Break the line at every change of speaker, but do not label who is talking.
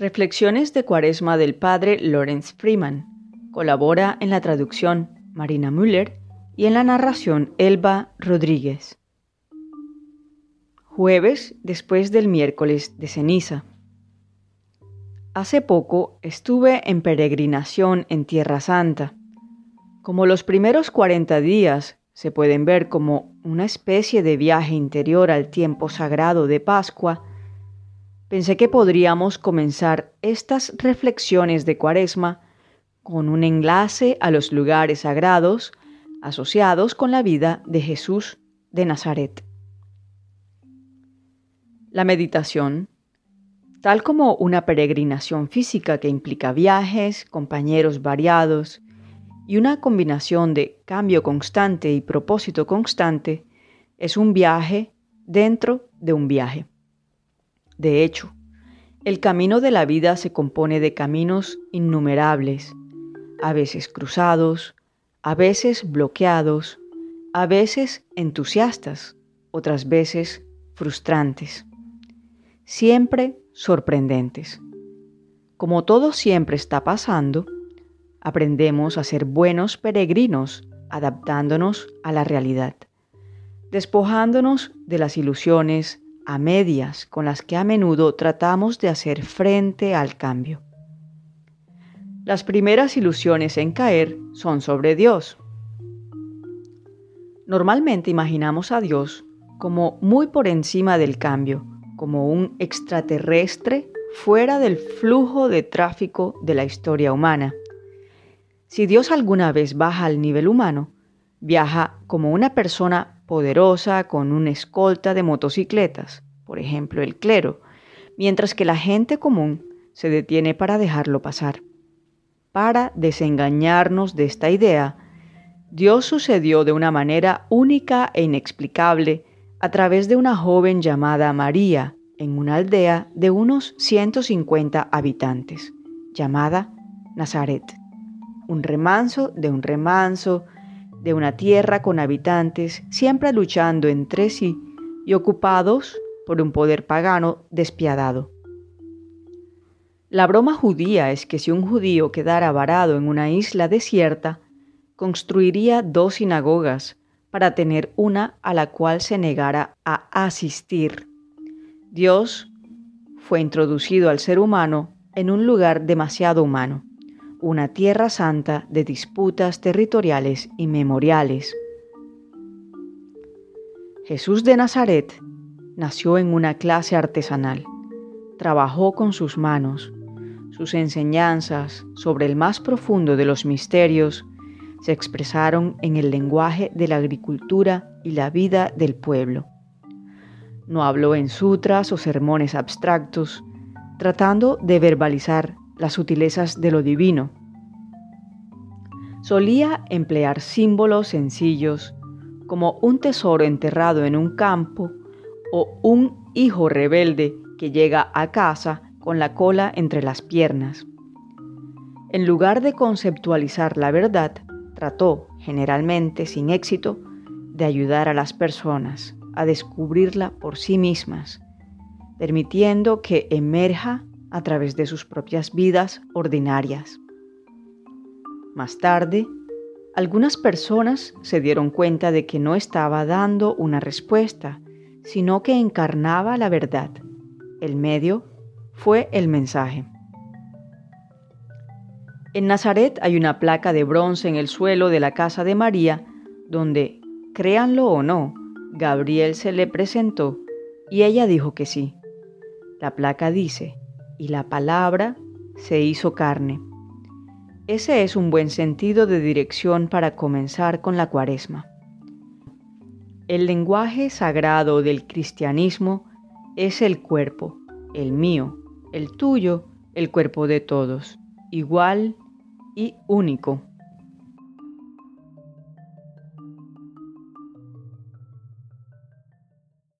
Reflexiones de Cuaresma del Padre Lawrence Freeman. Colabora en la traducción Marina Müller y en la narración Elba Rodríguez. Jueves después del miércoles de ceniza. Hace poco estuve en peregrinación en Tierra Santa. Como los primeros 40 días se pueden ver como una especie de viaje interior al tiempo sagrado de Pascua, pensé que podríamos comenzar estas reflexiones de Cuaresma con un enlace a los lugares sagrados asociados con la vida de Jesús de Nazaret. La meditación, tal como una peregrinación física que implica viajes, compañeros variados y una combinación de cambio constante y propósito constante, es un viaje dentro de un viaje. De hecho, el camino de la vida se compone de caminos innumerables, a veces cruzados, a veces bloqueados, a veces entusiastas, otras veces frustrantes, siempre sorprendentes. Como todo siempre está pasando, aprendemos a ser buenos peregrinos adaptándonos a la realidad, despojándonos de las ilusiones, a medias con las que a menudo tratamos de hacer frente al cambio. Las primeras ilusiones en caer son sobre Dios. Normalmente imaginamos a Dios como muy por encima del cambio, como un extraterrestre fuera del flujo de tráfico de la historia humana. Si Dios alguna vez baja al nivel humano, viaja como una persona poderosa con una escolta de motocicletas, por ejemplo el clero, mientras que la gente común se detiene para dejarlo pasar. Para desengañarnos de esta idea, Dios sucedió de una manera única e inexplicable a través de una joven llamada María en una aldea de unos 150 habitantes, llamada Nazaret. Un remanso de un remanso de una tierra con habitantes siempre luchando entre sí y ocupados por un poder pagano despiadado. La broma judía es que si un judío quedara varado en una isla desierta, construiría dos sinagogas para tener una a la cual se negara a asistir. Dios fue introducido al ser humano en un lugar demasiado humano una tierra santa de disputas territoriales y memoriales. Jesús de Nazaret nació en una clase artesanal, trabajó con sus manos, sus enseñanzas sobre el más profundo de los misterios se expresaron en el lenguaje de la agricultura y la vida del pueblo. No habló en sutras o sermones abstractos, tratando de verbalizar las sutilezas de lo divino. Solía emplear símbolos sencillos como un tesoro enterrado en un campo o un hijo rebelde que llega a casa con la cola entre las piernas. En lugar de conceptualizar la verdad, trató, generalmente sin éxito, de ayudar a las personas a descubrirla por sí mismas, permitiendo que emerja a través de sus propias vidas ordinarias. Más tarde, algunas personas se dieron cuenta de que no estaba dando una respuesta, sino que encarnaba la verdad. El medio fue el mensaje. En Nazaret hay una placa de bronce en el suelo de la casa de María, donde, créanlo o no, Gabriel se le presentó y ella dijo que sí. La placa dice, y la palabra se hizo carne. Ese es un buen sentido de dirección para comenzar con la cuaresma. El lenguaje sagrado del cristianismo es el cuerpo, el mío, el tuyo, el cuerpo de todos, igual y único.